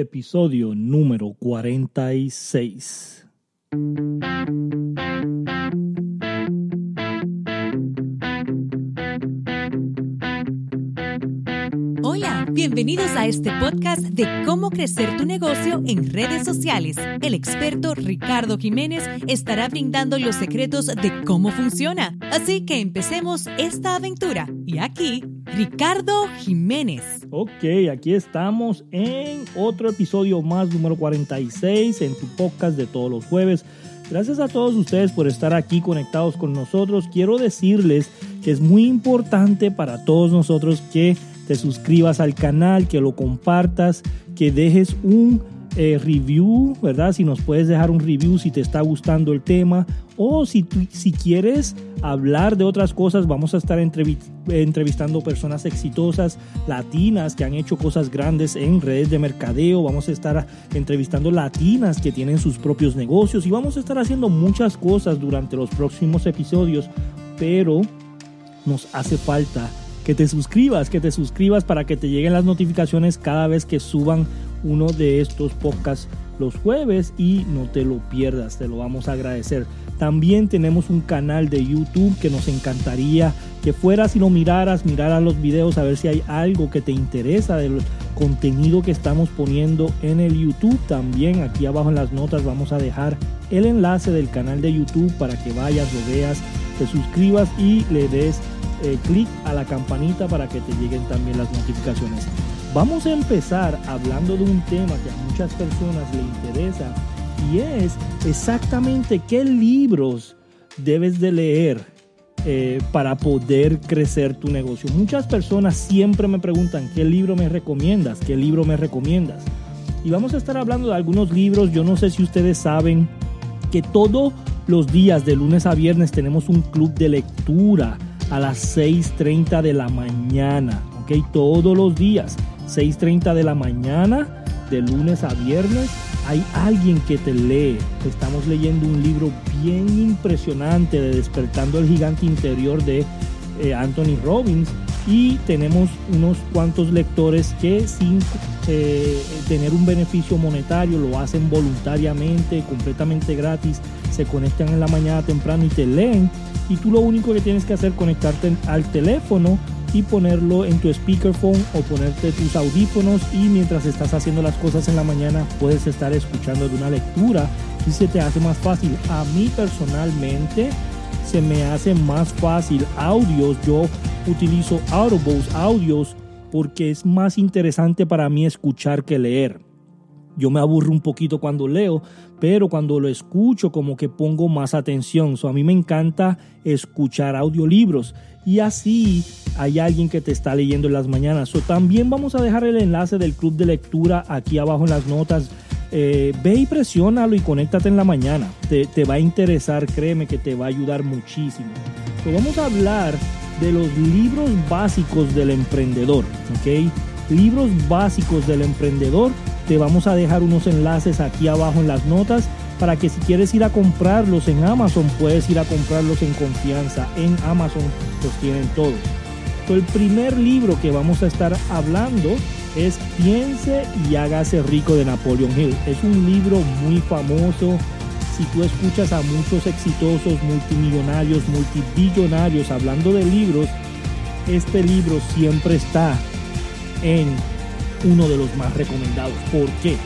episodio número 46. Hola, bienvenidos a este podcast de cómo crecer tu negocio en redes sociales. El experto Ricardo Jiménez estará brindando los secretos de cómo funciona. Así que empecemos esta aventura. Y aquí, Ricardo Jiménez. Ok, aquí estamos en otro episodio más, número 46, en tu podcast de todos los jueves. Gracias a todos ustedes por estar aquí conectados con nosotros. Quiero decirles que es muy importante para todos nosotros que te suscribas al canal, que lo compartas, que dejes un eh, review, ¿verdad? Si nos puedes dejar un review si te está gustando el tema. O si, si quieres hablar de otras cosas, vamos a estar entrevistando personas exitosas latinas que han hecho cosas grandes en redes de mercadeo, vamos a estar entrevistando latinas que tienen sus propios negocios y vamos a estar haciendo muchas cosas durante los próximos episodios, pero nos hace falta que te suscribas, que te suscribas para que te lleguen las notificaciones cada vez que suban uno de estos podcasts los jueves y no te lo pierdas, te lo vamos a agradecer. También tenemos un canal de YouTube que nos encantaría que fueras y lo miraras, miraras los videos a ver si hay algo que te interesa del contenido que estamos poniendo en el YouTube. También aquí abajo en las notas vamos a dejar el enlace del canal de YouTube para que vayas, lo veas, te suscribas y le des eh, clic a la campanita para que te lleguen también las notificaciones. Vamos a empezar hablando de un tema que a muchas personas le interesa y es exactamente qué libros debes de leer eh, para poder crecer tu negocio. Muchas personas siempre me preguntan qué libro me recomiendas, qué libro me recomiendas. Y vamos a estar hablando de algunos libros. Yo no sé si ustedes saben que todos los días de lunes a viernes tenemos un club de lectura a las 6.30 de la mañana, ¿ok? Todos los días, 6.30 de la mañana, de lunes a viernes, hay alguien que te lee. Estamos leyendo un libro bien impresionante de Despertando el Gigante Interior de eh, Anthony Robbins y tenemos unos cuantos lectores que sin eh, tener un beneficio monetario lo hacen voluntariamente, completamente gratis, se conectan en la mañana temprano y te leen y tú lo único que tienes que hacer es conectarte al teléfono y ponerlo en tu speakerphone o ponerte tus audífonos y mientras estás haciendo las cosas en la mañana puedes estar escuchando de una lectura y se te hace más fácil. A mí personalmente se me hace más fácil audios. Yo utilizo Audibles, audios, porque es más interesante para mí escuchar que leer. Yo me aburro un poquito cuando leo, pero cuando lo escucho como que pongo más atención. So, a mí me encanta escuchar audiolibros y así hay alguien que te está leyendo en las mañanas. So, también vamos a dejar el enlace del club de lectura aquí abajo en las notas. Eh, ve y presiónalo y conéctate en la mañana. Te, te, va a interesar, créeme que te va a ayudar muchísimo. Vamos a hablar de los libros básicos del emprendedor. ¿ok? Libros básicos del emprendedor te vamos a dejar unos enlaces aquí abajo en las notas para que si quieres ir a comprarlos en Amazon, puedes ir a comprarlos en confianza. En Amazon los tienen todos. el primer libro que vamos a estar hablando es Piense y hágase rico de Napoleon Hill. Es un libro muy famoso. Si tú escuchas a muchos exitosos multimillonarios, multibillonarios hablando de libros, este libro siempre está en uno de los más recomendados. ¿Por qué?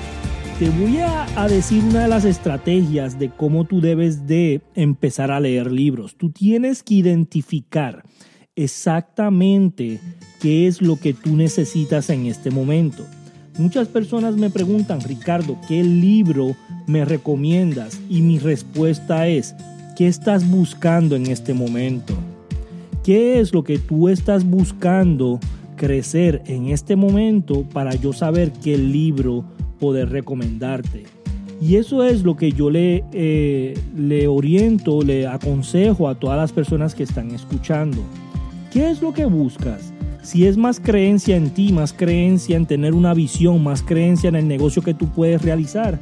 Te voy a, decir una de las estrategias de cómo tú debes de empezar a leer libros. Tú tienes que identificar exactamente qué es lo que tú necesitas en este momento. Muchas personas me preguntan, Ricardo, ¿qué libro me recomiendas? Y mi respuesta es, ¿qué estás buscando en este momento? ¿Qué es lo que tú estás buscando crecer en este momento para yo saber qué libro poder recomendarte. Y eso es lo que yo le, eh, le oriento, le aconsejo a todas las personas que están escuchando. ¿Qué es lo que buscas? Si es más creencia en ti, más creencia en tener una visión, más creencia en el negocio que tú puedes realizar,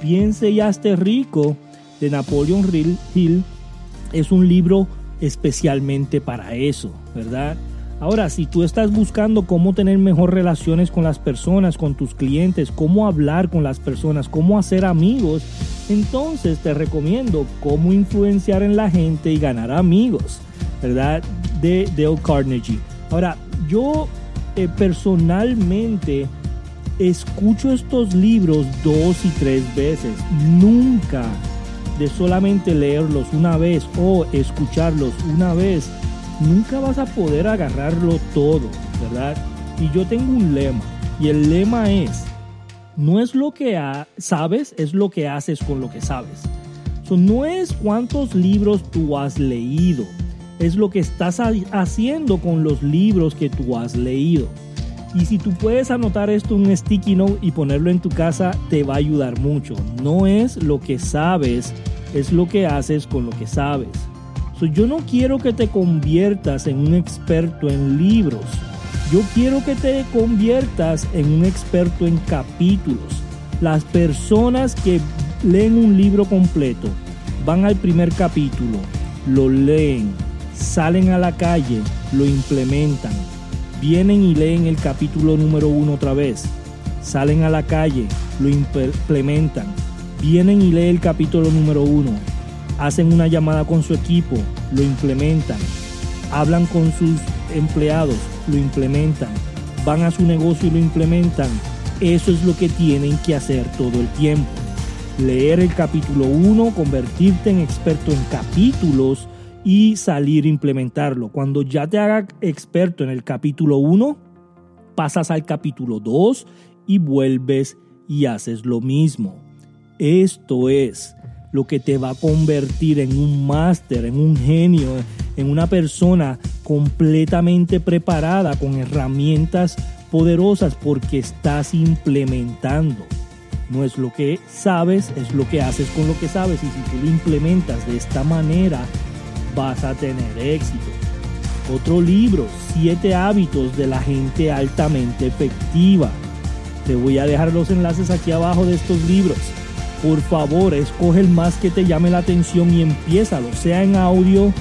piense y hazte rico de Napoleon Hill es un libro especialmente para eso, ¿verdad? Ahora, si tú estás buscando cómo tener mejor relaciones con las personas, con tus clientes, cómo hablar con las personas, cómo hacer amigos, entonces te recomiendo cómo influenciar en la gente y ganar amigos, ¿verdad? De Dale Carnegie. Ahora, yo eh, personalmente escucho estos libros dos y tres veces. Nunca de solamente leerlos una vez o escucharlos una vez nunca vas a poder agarrarlo todo, ¿verdad? Y yo tengo un lema, y el lema es, no es lo que sabes, es lo que haces con lo que sabes. no es cuántos libros tú has leído, es lo que estás haciendo con los libros que tú has leído. Y si tú puedes anotar esto en un sticky note y ponerlo en tu casa, te va a ayudar mucho. No es lo que sabes, es lo que haces con lo que sabes yo no quiero que te conviertas en un experto en libros. Yo quiero que te conviertas en un experto en capítulos. Las personas que leen un libro completo van al primer capítulo, lo leen, salen a la calle, lo implementan, vienen y leen el capítulo número uno otra vez, salen a la calle, lo implementan, vienen y leen el capítulo número uno, hacen una llamada con su equipo, lo implementan, hablan con sus empleados, lo implementan, van a su negocio y lo implementan. Eso es lo que tienen que hacer todo el tiempo. Leer el capítulo 1, convertirte en experto en capítulos y salir a implementarlo. Cuando ya te hagas experto en el capítulo 1, pasas al capítulo 2 y vuelves y haces lo mismo. Esto es lo que te va a convertir en un máster, en un genio, en una persona completamente preparada con herramientas poderosas porque estás implementando. No es lo que sabes, es lo que haces con lo que sabes y si tú lo implementas de esta manera vas a tener éxito. Otro libro, Siete hábitos de la gente altamente efectiva. Te voy a dejar los enlaces aquí abajo de estos libros por favor, escoge el más que te llame la atención y empiézalo, sea en audio,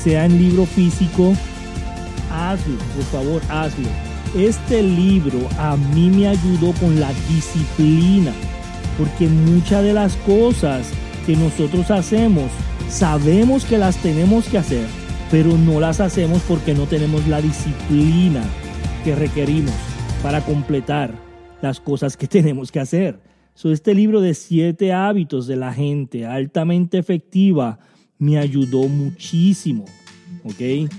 sea en libro físico, hazlo, por favor, hazlo. Este libro a mí me ayudó con la disciplina, porque muchas de las cosas que nosotros hacemos, sabemos que las tenemos que hacer, pero no las hacemos porque no tenemos la disciplina que requerimos para completar las cosas que tenemos que hacer este libro de siete hábitos de la gente altamente efectiva me ayudó muchísimo. ¿Ok?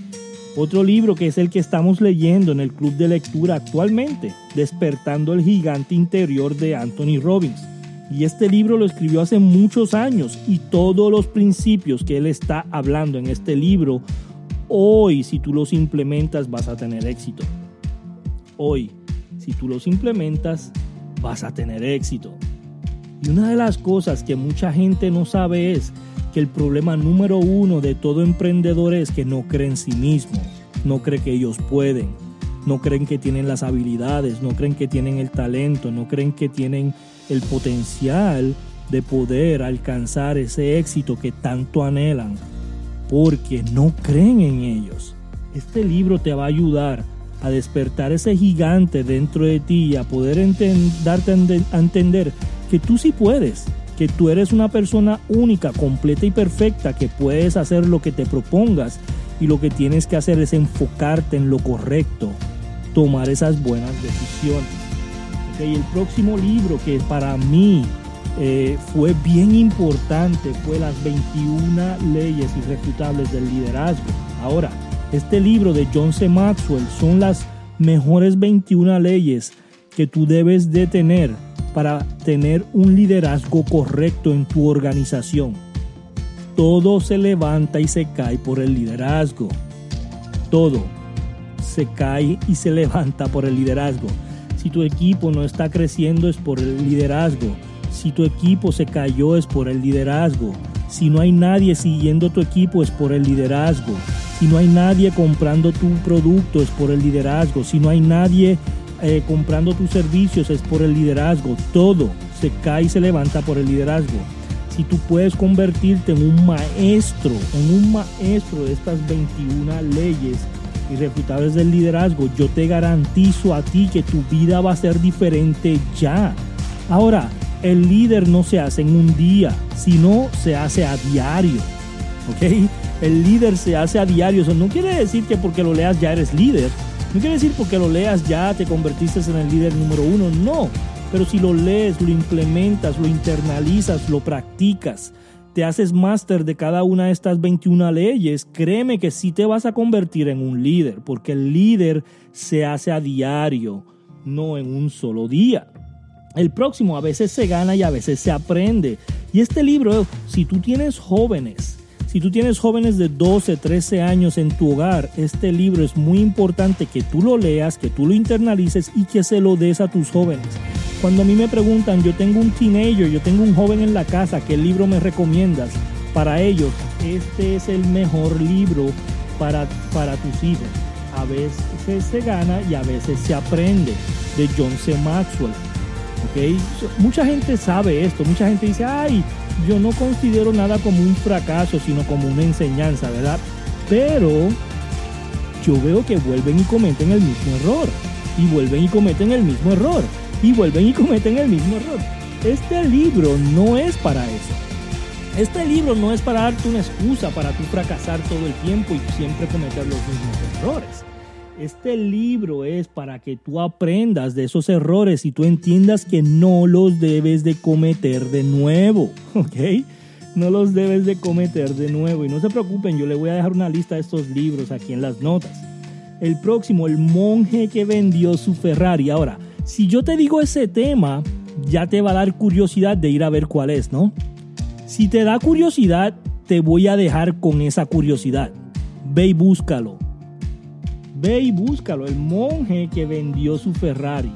Otro libro que es el que estamos leyendo en el club de lectura actualmente, Despertando el gigante interior de Anthony Robbins. Y este libro lo escribió hace muchos años y todos los principios que él está hablando en este libro, hoy si tú los implementas vas a tener éxito. Hoy, si tú los implementas, vas a tener éxito. Y una de las cosas que mucha gente no sabe es que el problema número uno de todo emprendedor es que no cree en sí mismo, no cree que ellos pueden, no creen que tienen las habilidades, no creen que tienen el talento, no creen que tienen el potencial de poder alcanzar ese éxito que tanto anhelan, porque no creen en ellos. Este libro te va a ayudar a despertar ese gigante dentro de ti y a poder darte a entender que tú sí puedes, que tú eres una persona única, completa y perfecta, que puedes hacer lo que te propongas y lo que tienes que hacer es enfocarte en lo correcto, tomar esas buenas decisiones. y el próximo libro que para mí eh, fue bien importante fue las 21 leyes irrefutables del liderazgo. Ahora, este libro de John C. Maxwell son las mejores 21 leyes que tú debes de tener para tener un liderazgo correcto en tu organización. Todo se levanta y se cae por el liderazgo. Todo se cae y se levanta por el liderazgo. Si tu equipo no está creciendo es por el liderazgo. Si tu equipo se cayó es por el liderazgo. Si no hay nadie siguiendo tu equipo es por el liderazgo. Si no hay nadie comprando tu producto es por el liderazgo. Si no hay nadie eh, comprando tus servicios es por el liderazgo. Todo se cae y se levanta por el liderazgo. Si tú puedes convertirte en un maestro, en un maestro de estas 21 leyes, irrefutables del liderazgo, yo te garantizo a ti que tu vida va a ser diferente ya. Ahora, el líder no se hace en un día, sino se hace a diario. ¿Ok? El líder se hace a diario. Eso no quiere decir que porque lo leas ya eres líder. No quiere decir porque lo leas ya te convertiste en el líder número uno. No. Pero si lo lees, lo implementas, lo internalizas, lo practicas, te haces máster de cada una de estas 21 leyes, créeme que sí te vas a convertir en un líder, porque el líder se hace a diario, no en un solo día. El próximo a veces se gana y a veces se aprende. Y este libro, si tú tienes jóvenes, si tú tienes jóvenes de 12, 13 años en tu hogar, este libro es muy importante que tú lo leas, que tú lo internalices y que se lo des a tus jóvenes. Cuando a mí me preguntan, yo tengo un teenager, yo tengo un joven en la casa, ¿qué libro me recomiendas? Para ellos, este es el mejor libro para, para tus hijos. A veces se gana y a veces se aprende, de John C. Maxwell. ¿Okay? Mucha gente sabe esto, mucha gente dice, ay, yo no considero nada como un fracaso, sino como una enseñanza, ¿verdad? Pero yo veo que vuelven y cometen el mismo error. Y vuelven y cometen el mismo error y vuelven y cometen el mismo error. Este libro no es para eso. Este libro no es para darte una excusa para tú fracasar todo el tiempo y siempre cometer los mismos errores. Este libro es para que tú aprendas de esos errores y tú entiendas que no los debes de cometer de nuevo, ¿ok? No los debes de cometer de nuevo. Y no se preocupen, yo le voy a dejar una lista de estos libros aquí en las notas. El próximo, el monje que vendió su Ferrari. Ahora, si yo te digo ese tema, ya te va a dar curiosidad de ir a ver cuál es, ¿no? Si te da curiosidad, te voy a dejar con esa curiosidad. Ve y búscalo. Ve y búscalo. El monje que vendió su Ferrari.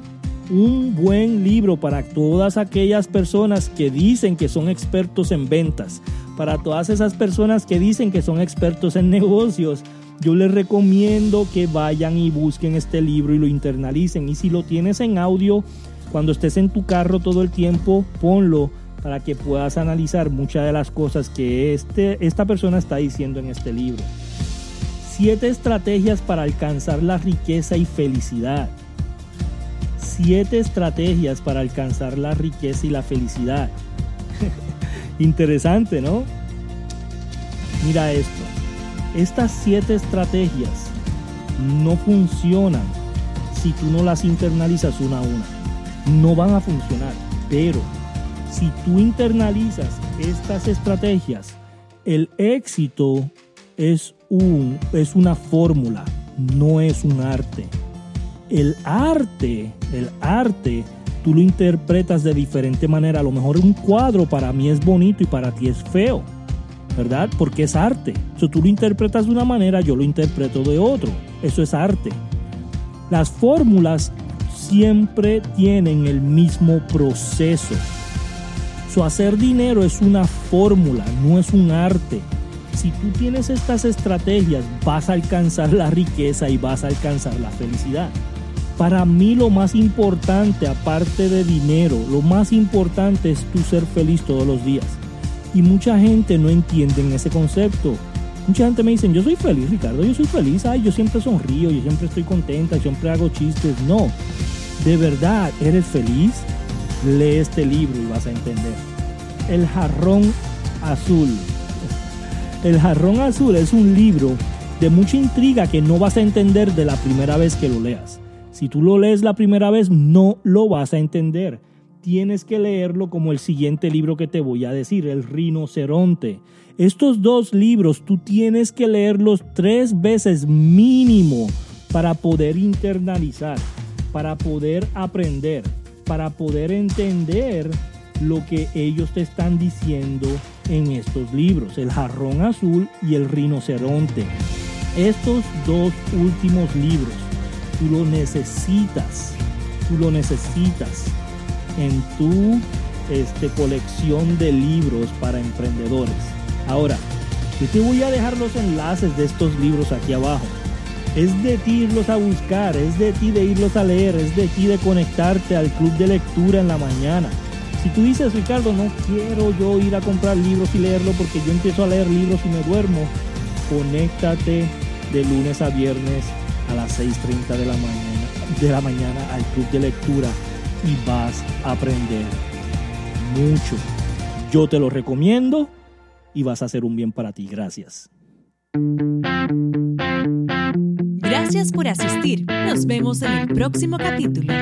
Un buen libro para todas aquellas personas que dicen que son expertos en ventas. Para todas esas personas que dicen que son expertos en negocios yo les recomiendo que vayan y busquen este libro y lo internalicen. Y si lo tienes en audio, cuando estés en tu carro todo el tiempo, ponlo para que puedas analizar muchas de las cosas que este, esta persona está diciendo en este libro. Siete estrategias para alcanzar la riqueza y felicidad. Siete estrategias para alcanzar la riqueza y la felicidad. Interesante, ¿no? Mira esto. Estas siete estrategias no funcionan si tú no las internalizas una a una. No van a funcionar. Pero si tú internalizas estas estrategias, el éxito es, es una fórmula, no es un arte. El arte, el arte, tú lo interpretas de diferente manera. A lo mejor un cuadro para mí es bonito y para ti es feo ¿verdad? Porque es arte. Si tú lo interpretas de una manera, yo lo interpreto de otro. Eso es arte. Las fórmulas siempre tienen el mismo proceso. Su hacer dinero es una fórmula, no es un arte. Si tú tienes estas estrategias, vas a alcanzar la riqueza y vas a alcanzar la felicidad. Para mí lo más importante, aparte de dinero, lo más importante es tú ser feliz todos los días. Y mucha gente no entiende ese concepto. Mucha gente me dice, yo soy feliz, Ricardo, yo soy feliz, ay, yo siempre sonrío, yo siempre estoy contenta, siempre hago chistes. No, de verdad, ¿eres feliz? Lee este libro y vas a entender. El jarrón azul. El jarrón azul es un libro de mucha intriga que no vas a entender de la primera vez que lo leas. Si tú lo lees la primera vez, no lo vas a entender tienes que leerlo como el siguiente libro que te voy a decir, El rinoceronte. Estos dos libros tú tienes que leerlos tres veces mínimo para poder internalizar, para poder aprender, para poder entender lo que ellos te están diciendo en estos libros, el jarrón azul y el rinoceronte. Estos dos últimos libros, tú lo necesitas, tú lo necesitas en tu este, colección de libros para emprendedores. Ahora, yo te voy a dejar los enlaces de estos libros aquí abajo. Es de ti irlos a buscar, es de ti de irlos a leer, es de ti de conectarte al club de lectura en la mañana. Si tú dices, Ricardo, no quiero yo ir a comprar libros y leerlo porque yo empiezo a leer libros y me duermo, conéctate de lunes a viernes a las 6.30 de la mañana, de la mañana al club de lectura y vas a aprender mucho. Yo te lo recomiendo y vas a hacer un bien para ti. Gracias. Gracias por asistir. Nos vemos en el próximo capítulo.